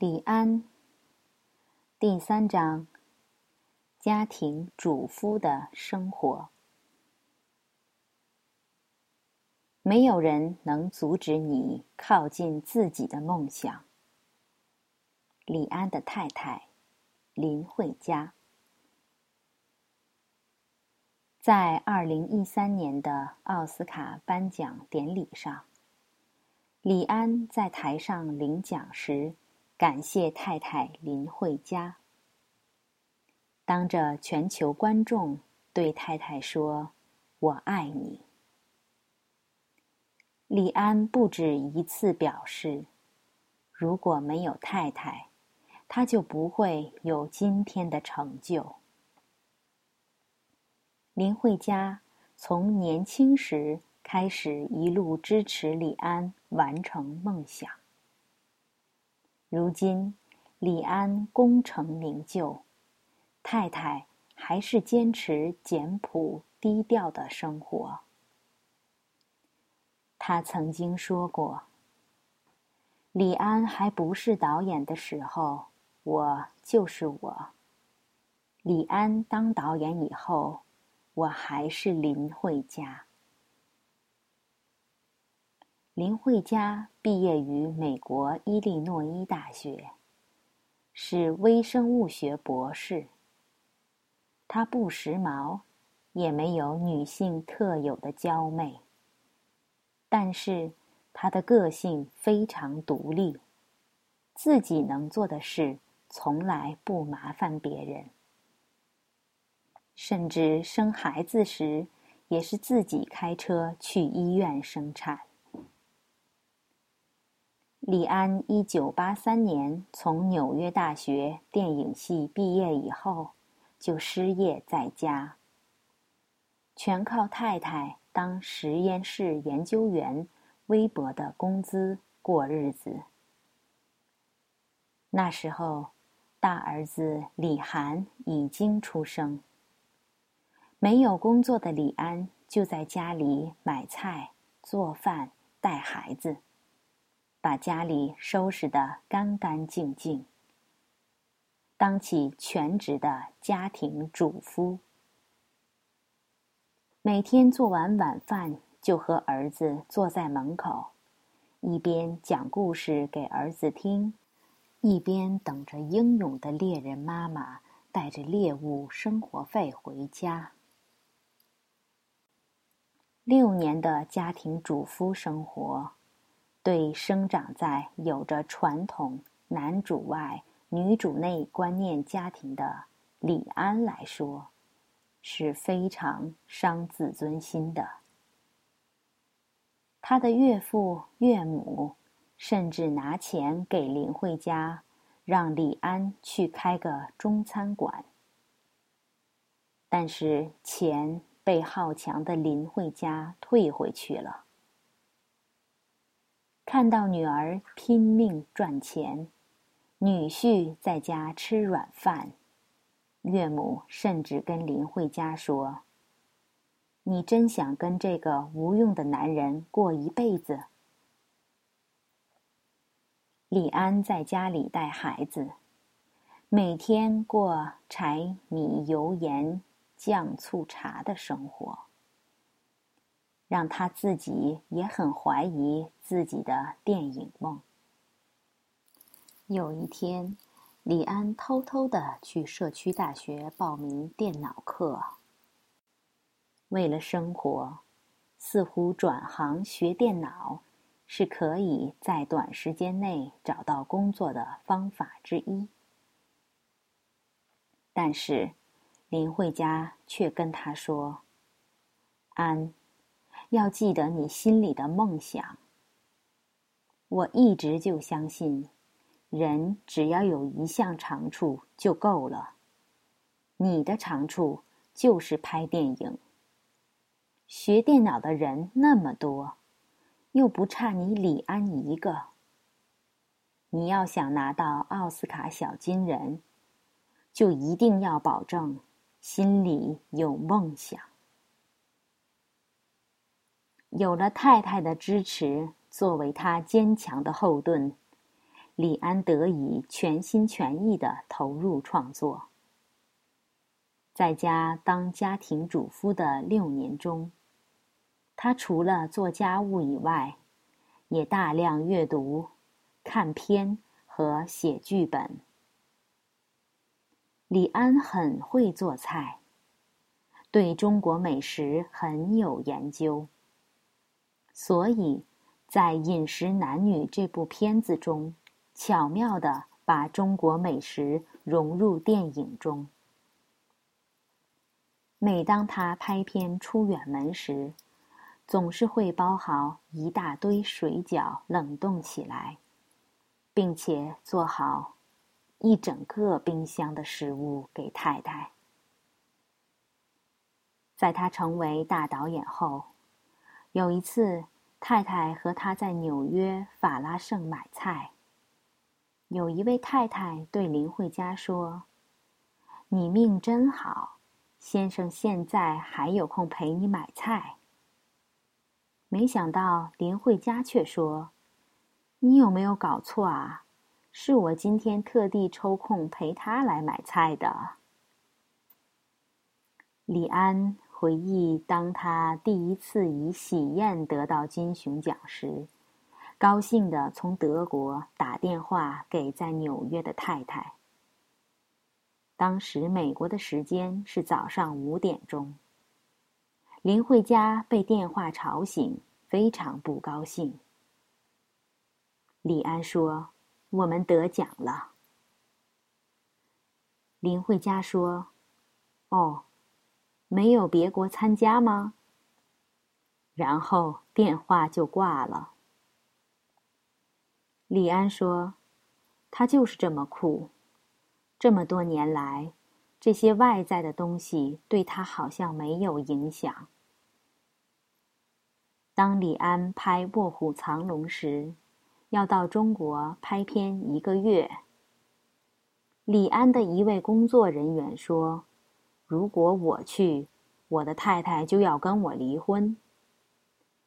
李安，第三章：家庭主夫的生活。没有人能阻止你靠近自己的梦想。李安的太太林慧嘉，在二零一三年的奥斯卡颁奖典礼上，李安在台上领奖时。感谢太太林慧嘉，当着全球观众对太太说：“我爱你。”李安不止一次表示，如果没有太太，他就不会有今天的成就。林慧嘉从年轻时开始一路支持李安完成梦想。如今，李安功成名就，太太还是坚持简朴低调的生活。他曾经说过：“李安还不是导演的时候，我就是我；李安当导演以后，我还是林慧嘉。”林慧嘉毕业于美国伊利诺伊大学，是微生物学博士。她不时髦，也没有女性特有的娇媚，但是她的个性非常独立，自己能做的事从来不麻烦别人，甚至生孩子时也是自己开车去医院生产。李安一九八三年从纽约大学电影系毕业以后，就失业在家，全靠太太当实验室研究员微薄的工资过日子。那时候，大儿子李涵已经出生。没有工作的李安就在家里买菜、做饭、带孩子。把家里收拾得干干净净，当起全职的家庭主夫。每天做完晚饭，就和儿子坐在门口，一边讲故事给儿子听，一边等着英勇的猎人妈妈带着猎物生活费回家。六年的家庭主夫生活。对生长在有着传统男主外女主内观念家庭的李安来说，是非常伤自尊心的。他的岳父岳母甚至拿钱给林慧家，让李安去开个中餐馆。但是钱被好强的林慧家退回去了。看到女儿拼命赚钱，女婿在家吃软饭，岳母甚至跟林慧嘉说：“你真想跟这个无用的男人过一辈子？”李安在家里带孩子，每天过柴米油盐酱醋茶的生活。让他自己也很怀疑自己的电影梦。有一天，李安偷偷的去社区大学报名电脑课。为了生活，似乎转行学电脑是可以在短时间内找到工作的方法之一。但是，林慧嘉却跟他说：“安。”要记得你心里的梦想。我一直就相信，人只要有一项长处就够了。你的长处就是拍电影。学电脑的人那么多，又不差你李安一个。你要想拿到奥斯卡小金人，就一定要保证心里有梦想。有了太太的支持作为他坚强的后盾，李安得以全心全意的投入创作。在家当家庭主妇的六年中，他除了做家务以外，也大量阅读、看片和写剧本。李安很会做菜，对中国美食很有研究，所以在《饮食男女》这部片子中，巧妙的把中国美食融入电影中。每当他拍片出远门时，总是会包好一大堆水饺冷冻起来，并且做好一整个冰箱的食物给太太。在他成为大导演后，有一次，太太和他在纽约法拉盛买菜。有一位太太对林慧嘉说：“你命真好。”先生现在还有空陪你买菜。没想到林慧嘉却说：“你有没有搞错啊？是我今天特地抽空陪他来买菜的。”李安回忆，当他第一次以喜宴得到金熊奖时，高兴的从德国打电话给在纽约的太太。当时美国的时间是早上五点钟。林慧嘉被电话吵醒，非常不高兴。李安说：“我们得奖了。”林慧嘉说：“哦，没有别国参加吗？”然后电话就挂了。李安说：“他就是这么酷。”这么多年来，这些外在的东西对他好像没有影响。当李安拍《卧虎藏龙》时，要到中国拍片一个月。李安的一位工作人员说：“如果我去，我的太太就要跟我离婚。”